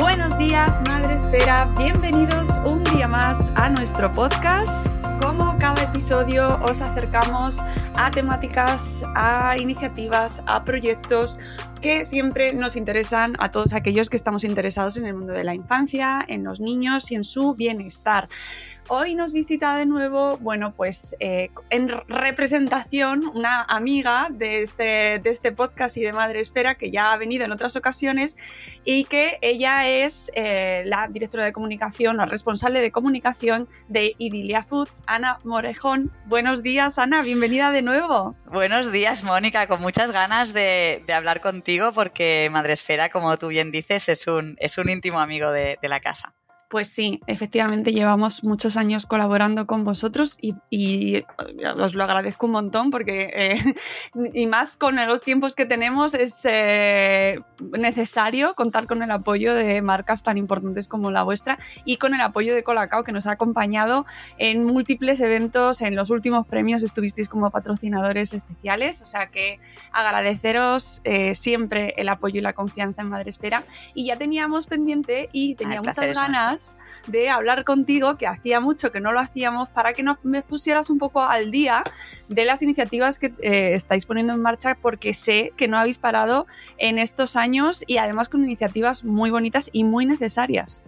Buenos días, Madre Esfera. Bienvenidos un día más a nuestro podcast. Como cada episodio os acercamos a temáticas, a iniciativas, a proyectos que siempre nos interesan a todos aquellos que estamos interesados en el mundo de la infancia, en los niños y en su bienestar. Hoy nos visita de nuevo, bueno, pues eh, en representación, una amiga de este, de este podcast y de Madre Esfera que ya ha venido en otras ocasiones y que ella es eh, la directora de comunicación, la responsable de comunicación de Idilia Foods, Ana Morejón. Buenos días, Ana, bienvenida de nuevo. Buenos días, Mónica, con muchas ganas de, hablar contigo porque Madre Esfera, como tú bien dices, es un, es un íntimo amigo de la casa. Pues sí, efectivamente llevamos muchos años colaborando con vosotros y, y os lo agradezco un montón porque, eh, y más con los tiempos que tenemos, es eh, necesario contar con el apoyo de marcas tan importantes como la vuestra y con el apoyo de Colacao que nos ha acompañado en múltiples eventos. En los últimos premios estuvisteis como patrocinadores especiales, o sea que agradeceros eh, siempre el apoyo y la confianza en Madre Espera. Y ya teníamos pendiente y tenía muchas nuestro. De hablar contigo, que hacía mucho que no lo hacíamos, para que nos me pusieras un poco al día de las iniciativas que eh, estáis poniendo en marcha, porque sé que no habéis parado en estos años y además con iniciativas muy bonitas y muy necesarias.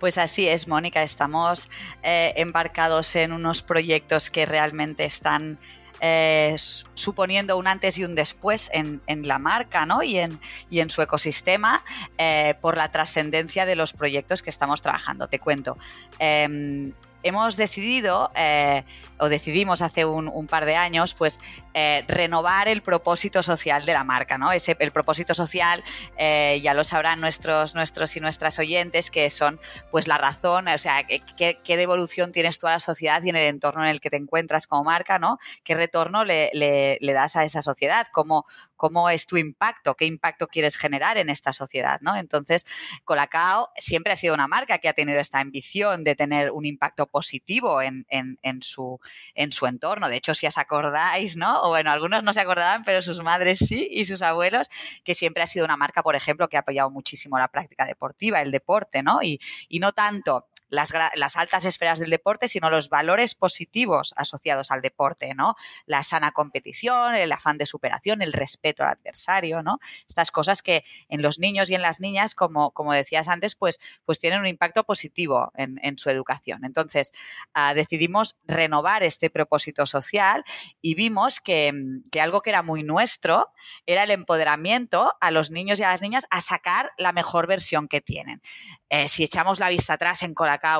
Pues así es, Mónica, estamos eh, embarcados en unos proyectos que realmente están eh, suponiendo un antes y un después en, en la marca ¿no? y, en, y en su ecosistema eh, por la trascendencia de los proyectos que estamos trabajando. Te cuento. Em, hemos decidido, eh, o decidimos hace un, par de años, pues eh, renovar el propósito social de la marca, ¿no? Ese, el propósito social, eh, ya lo sabrán nuestros, nuestros y nuestras oyentes, que son pues la razón, o sea, qué, devolución tienes tú a la sociedad y en el entorno en el que te encuentras como marca, ¿no? ¿Qué retorno le, le- le das a esa sociedad? ¿Cómo, ¿Cómo es tu impacto? ¿Qué impacto quieres generar en esta sociedad? ¿no? Entonces, Colacao siempre ha sido una marca que ha tenido esta ambición de tener un impacto positivo en, en- su, en su entorno. De hecho, si os acordáis, ¿no? O bueno, algunos no se acordaban, pero sus madres sí y sus abuelos, que siempre ha sido una marca, por ejemplo, que ha apoyado muchísimo la práctica deportiva, el deporte, ¿no? Y, y no tanto las, altas esferas del deporte, sino los valores positivos asociados al deporte, ¿no? La sana competición, el afán de superación, el respeto al adversario, ¿no? Estas cosas que en los niños y en las niñas, como, como decías antes, pues, pues tienen un impacto positivo en, su educación. Entonces, ah, decidimos renovar este propósito social y vimos que, que algo que era muy nuestro era el empoderamiento a los niños y a las niñas a sacar la mejor versión que tienen. Eh, si echamos la vista atrás en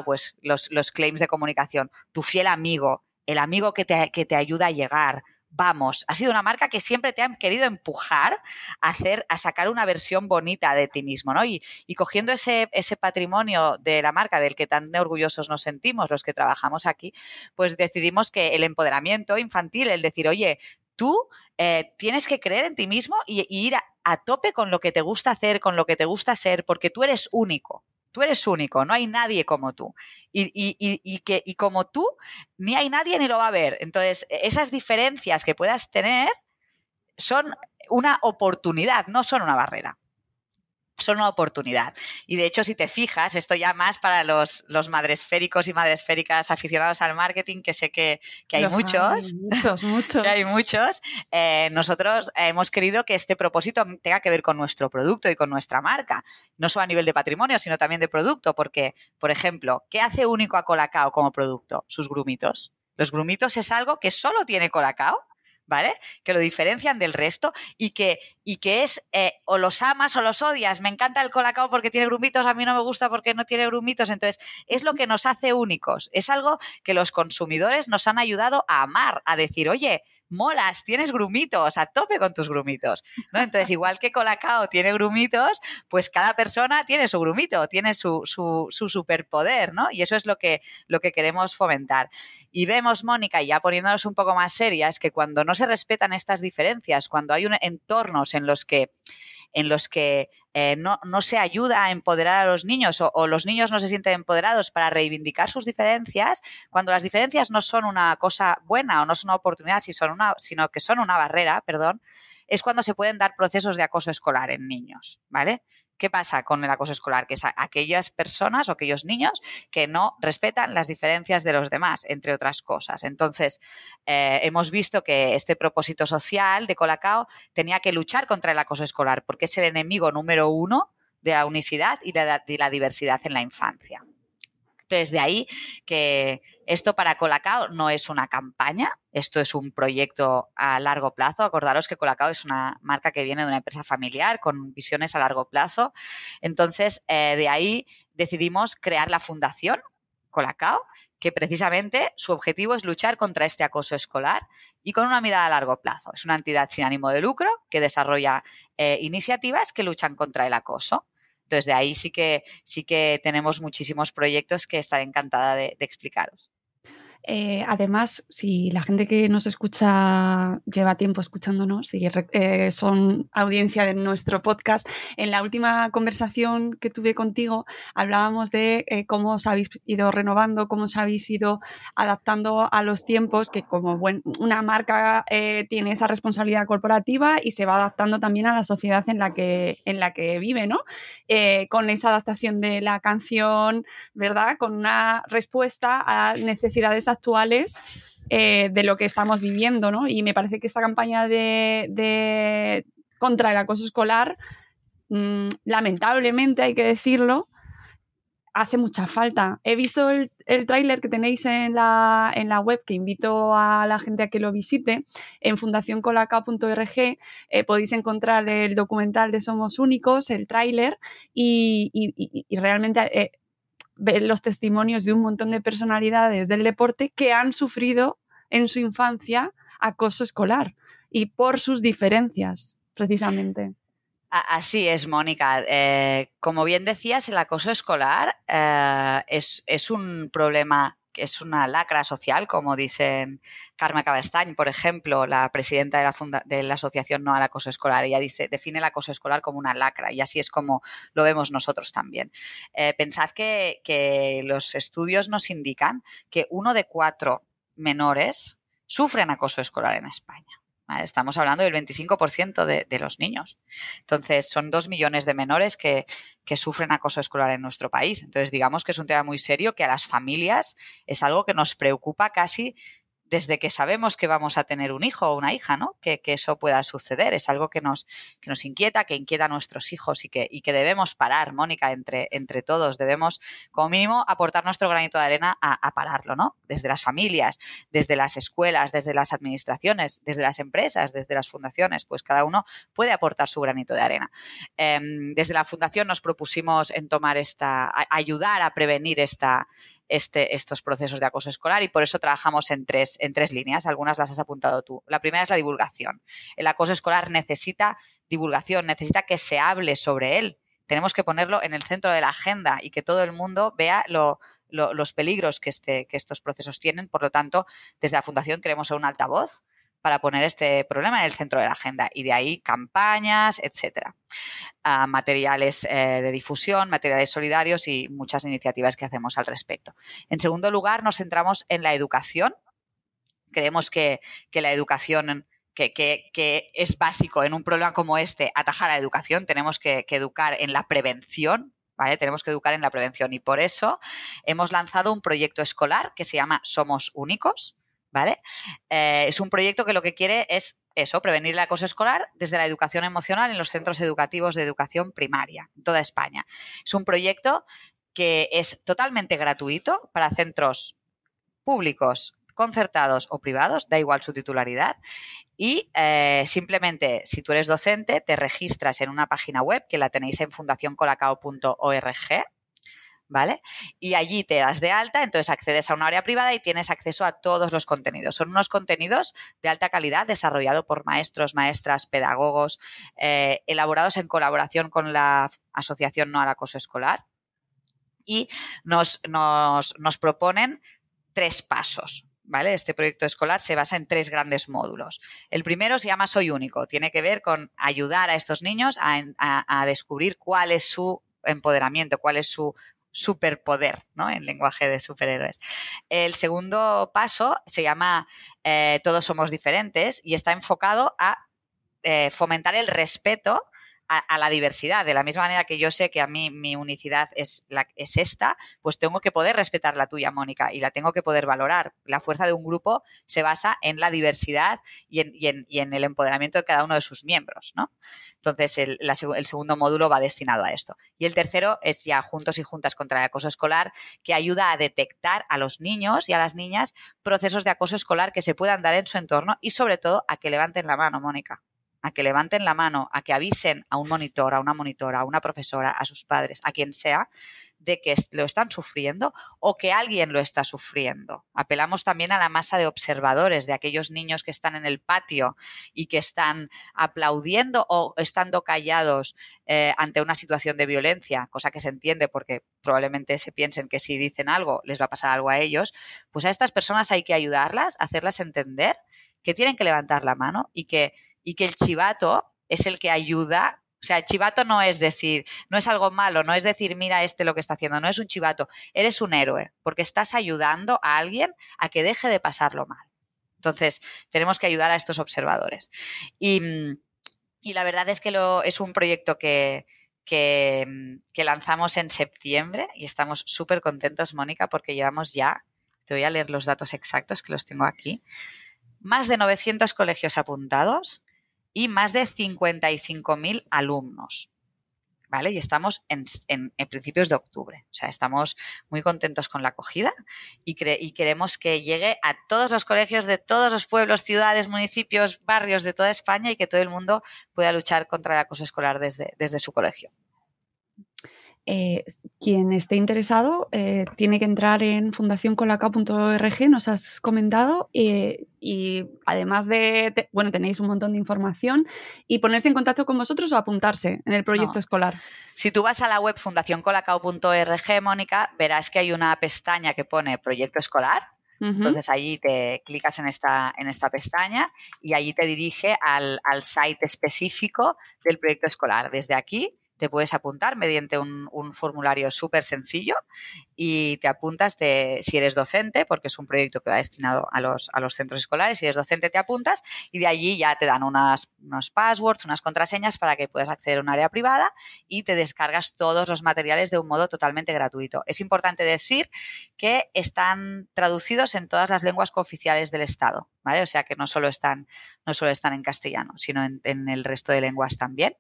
Pues los, los claims de comunicación, tu fiel amigo, el amigo que te, que te ayuda a llegar, vamos, ha sido una marca que siempre te han querido empujar a hacer, a sacar una versión bonita de ti mismo, ¿no? Y, y cogiendo ese, ese patrimonio de la marca del que tan orgullosos nos sentimos los que trabajamos aquí, pues decidimos que el empoderamiento infantil, el decir, oye, tú eh, tienes que creer en ti mismo y, y ir a, a tope con lo que te gusta hacer, con lo que te gusta ser, porque tú eres único. Tú eres único, no hay nadie como tú. Y, y- y- que, y como tú, ni hay nadie ni lo va a ver. Entonces, esas diferencias que puedas tener son una oportunidad, no son una barrera. Son una oportunidad. Y de hecho, si te fijas, esto ya más para los, los madresféricos y madresféricas aficionados al marketing, que sé que, hay muchos. muchos, muchos. que hay muchos. Eh, nosotros hemos querido que este propósito tenga que ver con nuestro producto y con nuestra marca. No solo a nivel de patrimonio, sino también de producto. Porque, por ejemplo, ¿qué hace único a Colacao como producto? Sus grumitos. Los grumitos es algo que solo tiene Colacao ¿vale? Que lo diferencian del resto y que, y que es eh, o los amas o los odias. Me encanta el colacao porque tiene grumitos, a mí no me gusta porque no tiene grumitos. Entonces, es lo que nos hace únicos. Es algo que los consumidores nos han ayudado a amar, a decir, oye, molas, tienes grumitos, a tope con tus grumitos. ¿no? Entonces, igual que Colacao tiene grumitos, pues cada persona tiene su grumito, tiene su, su, su, superpoder, ¿no? Y eso es lo que, lo que queremos fomentar. Y vemos, Mónica, ya poniéndonos un poco más serias, que cuando no se respetan estas diferencias, cuando hay un, entornos en los que en los que eh, no, se ayuda a empoderar a los niños o, los niños no se sienten empoderados para reivindicar sus diferencias, cuando las diferencias no son una cosa buena o no son una oportunidad, sino que son una barrera, perdón, es cuando se pueden dar procesos de acoso escolar en niños, ¿vale? ¿Qué pasa con el acoso escolar? Que es aquellas personas o aquellos niños que no respetan las diferencias de los demás, entre otras cosas. Entonces, eh, hemos visto que este propósito social de Colacao tenía que luchar contra el acoso escolar, porque es el enemigo número uno de la unicidad y de la diversidad en la infancia. Entonces, de ahí que esto para Colacao no es una campaña, esto es un proyecto a largo plazo. Acordaros que Colacao es una marca que viene de una empresa familiar con visiones a largo plazo. Entonces, eh, de ahí decidimos crear la fundación Colacao, que precisamente su objetivo es luchar contra este acoso escolar y con una mirada a largo plazo. Es una entidad sin ánimo de lucro que desarrolla eh, iniciativas que luchan contra el acoso. Entonces, de ahí sí que, sí que tenemos muchísimos proyectos que estaré encantada de explicaros. Eh, además, si la gente que nos escucha lleva tiempo escuchándonos y eh, son audiencia de nuestro podcast, en la última conversación que tuve contigo hablábamos de eh, cómo os habéis ido renovando, cómo os habéis ido adaptando a los tiempos, que como una marca tiene esa responsabilidad corporativa y se va adaptando también a la sociedad en la que, en la que vive, ¿no? con esa adaptación de la canción, ¿verdad? Con una respuesta a necesidades actuales eh, de lo que estamos viviendo, ¿no? Y me parece que esta campaña de, contra el acoso escolar, mm, lamentablemente hay que decirlo, hace mucha falta. He visto el, tráiler que tenéis en la, en la, web, que invito a la gente a que lo visite. En fundacioncolaca.org eh, podéis encontrar el documental de Somos Únicos, el tráiler, y, realmente eh, ver los testimonios de un montón de personalidades del deporte que han sufrido en su infancia acoso escolar y por sus diferencias, precisamente. Así es, Mónica. Eh, como bien decías, el acoso escolar eh, es, es, un problema es una lacra social, como dicen Carmen Cabestañ, por ejemplo, la presidenta de la, Asociación No al Acoso Escolar. Ella dice, define el acoso escolar como una lacra y así es como lo vemos nosotros también. Eh, pensad que, que los estudios nos indican que uno de cuatro menores sufren acoso escolar en España. Estamos hablando del 25% de, de, los niños. Entonces, son dos millones de menores que, que, sufren acoso escolar en nuestro país. Entonces, digamos que es un tema muy serio que a las familias es algo que nos preocupa casi desde que sabemos que vamos a tener un hijo o una hija, ¿no? Que, eso pueda suceder. Es algo que nos, que nos inquieta, que inquieta a nuestros hijos y que, y que debemos parar, Mónica, entre, entre todos. Debemos, como mínimo, aportar nuestro granito de arena a, pararlo, ¿no? Desde las familias, desde las escuelas, desde las administraciones, desde las empresas, desde las fundaciones, pues cada uno puede aportar su granito de arena. Em, desde la fundación nos propusimos en tomar esta, ayudar a prevenir esta, este, estos procesos de acoso escolar y por eso trabajamos en tres, en tres líneas. Algunas las has apuntado tú. La primera es la divulgación. El acoso escolar necesita divulgación, necesita que se hable sobre él. Tenemos que ponerlo en el centro de la agenda y que todo el mundo vea los peligros que, este, que estos procesos tienen. Por lo tanto, desde la Fundación queremos ser un altavoz para poner este problema en el centro de la agenda y de ahí campañas, etcétera. Ah, materiales eh, de difusión, materiales solidarios y muchas iniciativas que hacemos al respecto. En segundo lugar, nos centramos en la educación. Creemos que, la educación que, es básico en un problema como este atajar la educación, tenemos que, educar en la prevención, ¿vale? Tenemos que educar en la prevención y por eso hemos lanzado un proyecto escolar que se llama Somos Únicos, ¿vale? Eh, es un proyecto que lo que quiere es eso, prevenir el acoso escolar desde la educación emocional en los centros educativos de educación primaria en toda España. Es un proyecto que es totalmente gratuito para centros públicos concertados o privados, da igual su titularidad. Y eh, simplemente, si tú eres docente, te registras en una página web que la tenéis en fundacioncolacao.org, ¿vale? Y allí te das de alta, entonces accedes a un área privada y tienes acceso a todos los contenidos. Son unos contenidos de alta calidad desarrollados por maestros, maestras, pedagogos, eh, elaborados en colaboración con la Asociación No al Acoso Escolar. Y nos, nos, nos proponen tres pasos, ¿vale? Este proyecto escolar se basa en tres grandes módulos. El primero se llama Soy Único. Tiene que ver con ayudar a estos niños a, descubrir cuál es su empoderamiento, cuál es su superpoder, ¿no? En lenguaje de superhéroes. El segundo paso se llama eh, Todos somos diferentes y está enfocado a eh, fomentar el respeto a, la diversidad. De la misma manera que yo sé que a mí mi unicidad es, es esta, pues tengo que poder respetar la tuya, Mónica, y la tengo que poder valorar. La fuerza de un grupo se basa en la diversidad y en, el empoderamiento de cada uno de sus miembros, ¿no? Entonces, el, el segundo módulo va destinado a esto. Y el tercero es ya Juntos y Juntas contra el Acoso Escolar, que ayuda a detectar a los niños y a las niñas procesos de acoso escolar que se puedan dar en su entorno y sobre todo a que levanten la mano, Mónica a que levanten la mano, a que avisen a un monitor, a una monitora, a una profesora, a sus padres, a quien sea, de que lo están sufriendo o que alguien lo está sufriendo. Apelamos también a la masa de observadores, de aquellos niños que están en el patio y que están aplaudiendo o estando callados eh, ante una situación de violencia, cosa que se entiende porque probablemente se piensen que si dicen algo les va a pasar algo a ellos, pues a estas personas hay que ayudarlas, hacerlas entender que tienen que levantar la mano y que, y que el chivato es el que ayuda. O sea, el chivato no es decir, no es algo malo, no es decir, mira este lo que está haciendo, no es un chivato, eres un héroe, porque estás ayudando a alguien a que deje de pasarlo mal. Entonces, tenemos que ayudar a estos observadores. Y, la verdad es que lo, es un proyecto que, que, que lanzamos en septiembre y estamos súper contentos, Mónica, porque llevamos ya, te voy a leer los datos exactos que los tengo aquí, más de 900 colegios apuntados y más de 55.000 alumnos. ¿Vale? Y estamos en, principios de octubre. O sea, estamos muy contentos con la acogida y, y, queremos que llegue a todos los colegios de todos los pueblos, ciudades, municipios, barrios de toda España y que todo el mundo pueda luchar contra el acoso escolar desde, desde su colegio. Eh, quien esté interesado eh, tiene que entrar en fundacioncolaca.org, nos has comentado, eh, y además de, bueno, tenéis un montón de información y ponerse en contacto con vosotros o apuntarse en el proyecto escolar. Si tú vas a la web fundacioncolacao.org, Mónica, verás que hay una pestaña que pone proyecto escolar. Entonces allí te clicas en esta, en esta pestaña y allí te dirige al, al site específico del proyecto escolar. Desde aquí te puedes apuntar mediante un, formulario súper sencillo y te apuntas si eres docente, porque es un proyecto que va destinado a los, a los centros escolares, si eres docente te apuntas y de allí ya te dan unas, unos passwords, unas contraseñas para que puedas acceder a un área privada y te descargas todos los materiales de un modo totalmente gratuito. Es importante decir que están traducidos en todas las lenguas cooficiales del Estado, ¿vale? O sea que no solo están, no solo están en castellano, sino en el resto de lenguas también.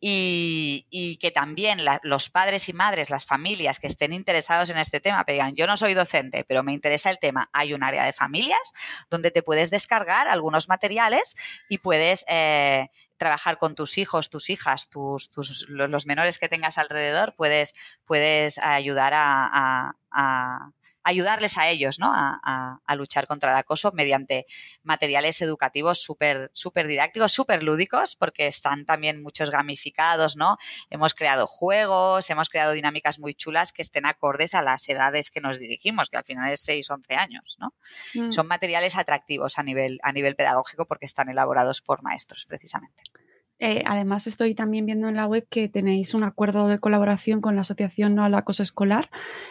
Y, que también los padres y madres, las familias que estén interesados en este tema, digan, yo no soy docente, pero me interesa el tema, hay un área de familias donde te puedes descargar algunos materiales y puedes eh, trabajar con tus hijos, tus hijas, tus, los menores que tengas alrededor, puedes, puedes ayudar a ayudarles a ellos ¿no? a, luchar contra el acoso mediante materiales educativos súper super didácticos, súper lúdicos, porque están también muchos gamificados, ¿no? Hemos creado juegos, hemos creado dinámicas muy chulas que estén acordes a las edades que nos dirigimos, que al final es 6, 11 años, ¿no? Mm. Son materiales atractivos a nivel, a nivel pedagógico porque están elaborados por maestros, precisamente. Eh, además, estoy también viendo en la web que tenéis un acuerdo de colaboración con la Asociación No al Acoso Escolar,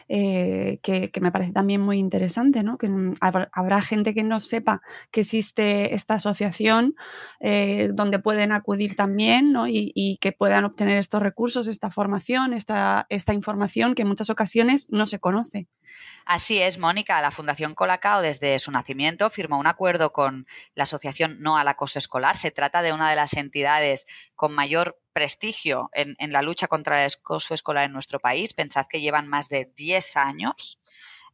eh, que, me parece también muy interesante, ¿no? Que habrá, gente que no sepa que existe esta asociación eh, donde pueden acudir también ¿no? y, y, que puedan obtener estos recursos, esta formación, esta, esta información que en muchas ocasiones no se conoce. Así es, Mónica. La Fundación Colacao, desde su nacimiento, firmó un acuerdo con la Asociación No al Acoso Escolar. Se trata de una de las entidades con mayor prestigio en, la lucha contra el acoso escolar en nuestro país. Pensad que llevan más de 10 años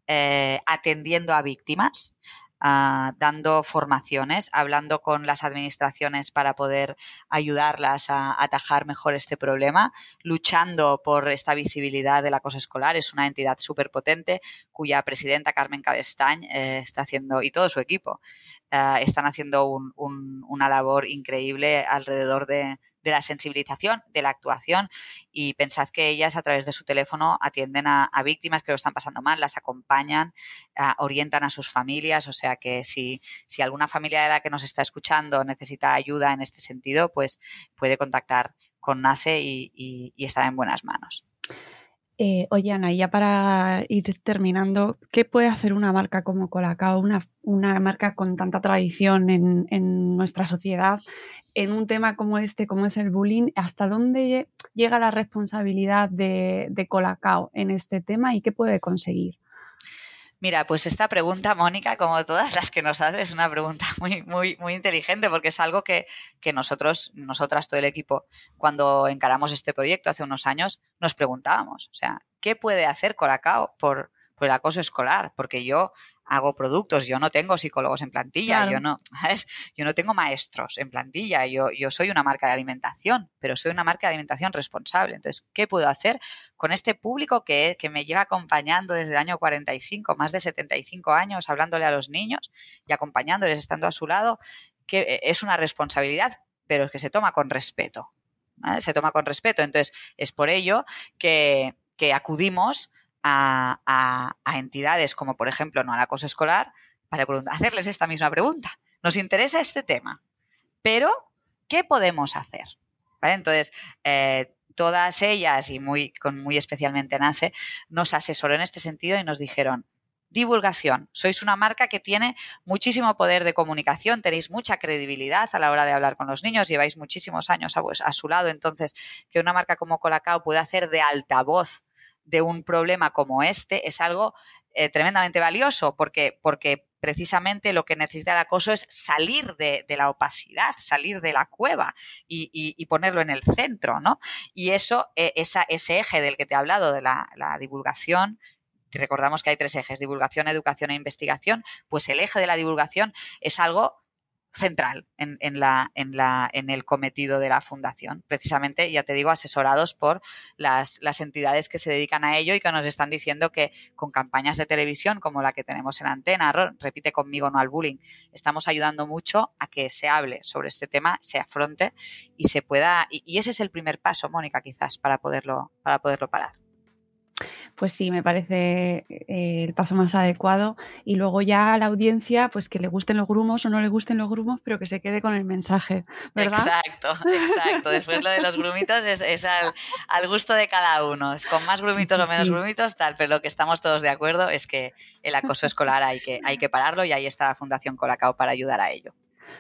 eh, atendiendo a víctimas. Ah, dando formaciones, hablando con las administraciones para poder ayudarlas a atajar mejor este problema, luchando por esta visibilidad del acoso escolar. Es una entidad súper potente cuya presidenta Carmen Cabestañ eh, está haciendo, y todo su equipo, eh, están haciendo una labor increíble alrededor de, de la sensibilización, de la actuación y pensad que ellas a través de su teléfono atienden a, víctimas que lo están pasando mal, las acompañan, orientan a sus familias, o sea que si, si alguna familia de la que nos está escuchando necesita ayuda en este sentido, pues puede contactar con NACE y, y, estar en buenas manos. Eh, oye, Ana, ya para ir terminando, ¿qué puede hacer una marca como Colacao, una, una marca con tanta tradición en, en, nuestra sociedad, en un tema como este, como es el bullying, ¿hasta dónde llega la responsabilidad de, Colacao en este tema y qué puede conseguir? Mira, pues esta pregunta, Mónica, como todas las que nos haces, es una pregunta muy, muy, muy inteligente porque es algo que, que, nosotros, nosotras, todo el equipo, cuando encaramos este proyecto hace unos años, nos preguntábamos. O sea, ¿qué puede hacer Colacao por, por el acoso escolar? Porque yo hago productos, yo no tengo psicólogos en plantilla, yo no, Yo no tengo maestros en plantilla, yo, yo soy una marca de alimentación, pero soy una marca de alimentación responsable. Entonces, ¿qué puedo hacer con este público que, que me lleva acompañando desde el año 45, más de 75 años, hablándole a los niños y acompañándoles, estando a su lado? que eh, es una responsabilidad, pero es que se toma con respeto. Se toma con respeto. Entonces, es por ello que, que acudimos a, entidades como, por ejemplo, no al acoso escolar, para hacerles esta misma pregunta. Nos interesa este tema, pero ¿qué podemos hacer? Entonces, eh, todas ellas, y muy, con muy especialmente NACE, nos asesoró en este sentido y nos dijeron, divulgación. Sois una marca que tiene muchísimo poder de comunicación, tenéis mucha credibilidad a la hora de hablar con los niños, lleváis muchísimos años a, a su lado, entonces que una marca como Colacao pueda hacer de altavoz de un problema como este es algo eh, tremendamente valioso porque, porque precisamente lo que necesita el acoso es salir de, la opacidad, salir de la cueva y, ponerlo en el centro, ¿no? Y eso, e, ese eje del que te he hablado, de la, la divulgación, recordamos que hay tres ejes, divulgación, educación e investigación, pues el eje de la divulgación es algo central en, la, en, la, en el cometido de la fundación. Precisamente, ya te digo, asesorados por las, las, entidades que se dedican a ello y que nos están diciendo que con campañas de televisión como la que tenemos en antena, repite conmigo no al bullying, estamos ayudando mucho a que se hable sobre este tema, se afronte y se pueda. Y, y ese es el primer paso, Mónica, quizás, para poderlo, para poderlo parar pues sí, me parece eh, el paso más adecuado. Y luego ya a la audiencia, pues que le gusten los grumos o no le gusten los grumos, pero que se quede con el mensaje, ¿verdad? Exacto, exacto. Después lo de los grumitos es, al, gusto de cada uno. Es con más grumitos o menos grumitos, tal. Pero lo que estamos todos de acuerdo es que el acoso escolar hay que, hay que pararlo y ahí está la Fundación Colacao para ayudar a ello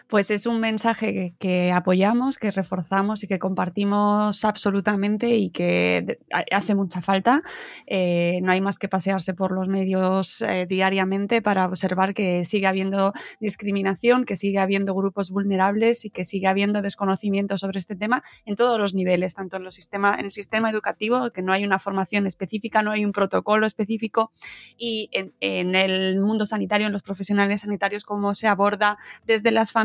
pues es un mensaje que, apoyamos, que reforzamos y que compartimos absolutamente y que hace mucha falta. Eh, no hay más que pasearse por los medios eh, diariamente para observar que sigue habiendo discriminación, que sigue habiendo grupos vulnerables y que sigue habiendo desconocimiento sobre este tema en todos los niveles, tanto en, el sistema educativo, que no hay una formación específica, no hay un protocolo específico, y en, en el mundo sanitario, en los profesionales sanitarios, cómo se aborda desde las familias,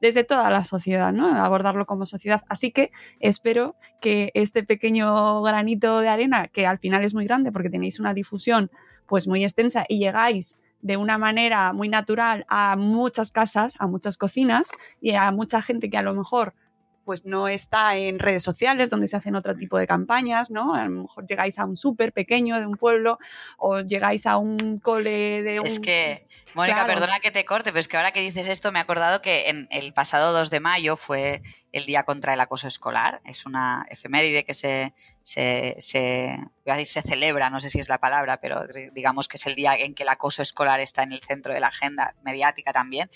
desde toda la sociedad, ¿no? Abordarlo como sociedad. Así que espero que este pequeño granito de arena, que al final es muy grande porque tenéis una difusión pues muy extensa y llegáis de una manera muy natural a muchas casas, a muchas cocinas y a mucha gente que a lo mejor pues no está en redes sociales donde se hacen otro tipo de campañas, ¿no? A lo mejor llegáis a un súper pequeño de un pueblo o llegáis a un cole de un... Es que, Mónica, perdona que te corte, pero es que ahora que dices esto me he acordado que en el pasado 2 de mayo fue el Día contra el Acoso Escolar. Es una efeméride que se, se, se, se celebra, no sé si es la palabra, pero digamos que es el día en que el acoso escolar está en el centro de la agenda mediática también.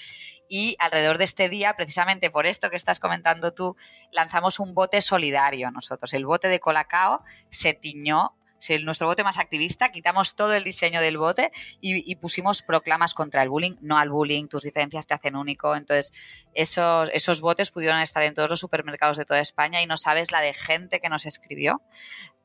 Y alrededor de este día, precisamente por esto que estás comentando tú, lanzamos un bote solidario nosotros. El bote de Colacao se tiñó si nuestro bote más activista, quitamos todo el diseño del bote y, pusimos proclamas contra el bullying, no al bullying, tus diferencias te hacen único. Entonces, esos, esos botes pudieron estar en todos los supermercados de toda España y no sabes la de gente que nos escribió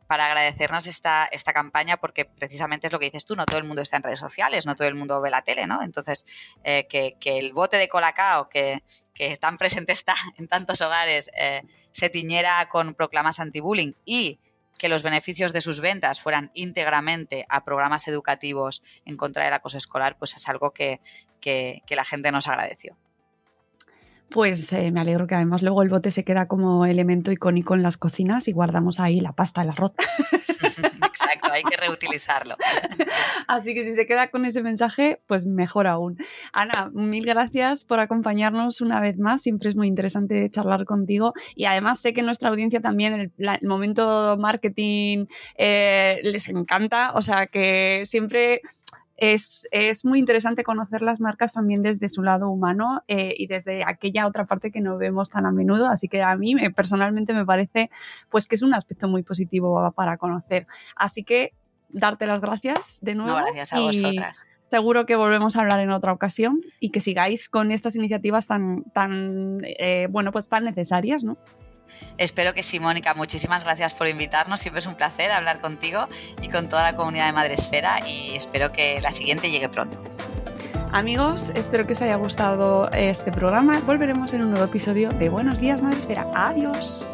para agradecernos esta, esta campaña porque precisamente es lo que dices tú, no todo el mundo está en redes sociales, no todo el mundo ve la tele, ¿no? Entonces, eh, que, el bote de Colacao que, que tan presente está en tantos hogares eh, se tiñera con proclamas anti-bullying y que los beneficios de sus ventas fueran íntegramente a programas educativos en contra del acoso escolar, pues es algo que, que la gente nos agradeció. Pues eh, me alegro que además luego el bote se queda como elemento icónico en las cocinas y guardamos ahí la pasta, el arroz. Exacto, hay que reutilizarlo. Así que si se queda con ese mensaje, pues mejor aún. Ana, mil gracias por acompañarnos una vez más. Siempre es muy interesante charlar contigo y además sé que nuestra audiencia también, el, el momento marketing eh, les encanta, o sea que siempre es, muy interesante conocer las marcas también desde su lado humano eh, y desde aquella otra parte que no vemos tan a menudo. Así que a mí personalmente me parece pues que es un aspecto muy positivo para conocer. Así que darte las gracias de nuevo. gracias a vosotras. Seguro que volvemos a hablar en otra ocasión y que sigáis con estas iniciativas tan, tan eh, bueno, pues tan necesarias, ¿no? Espero que sí, Mónica. Muchísimas gracias por invitarnos. Siempre es un placer hablar contigo y con toda la comunidad de Madresfera y espero que la siguiente llegue pronto. Amigos, espero que os haya gustado este programa. Volveremos en un nuevo episodio de Buenos Días Madresfera. Adiós.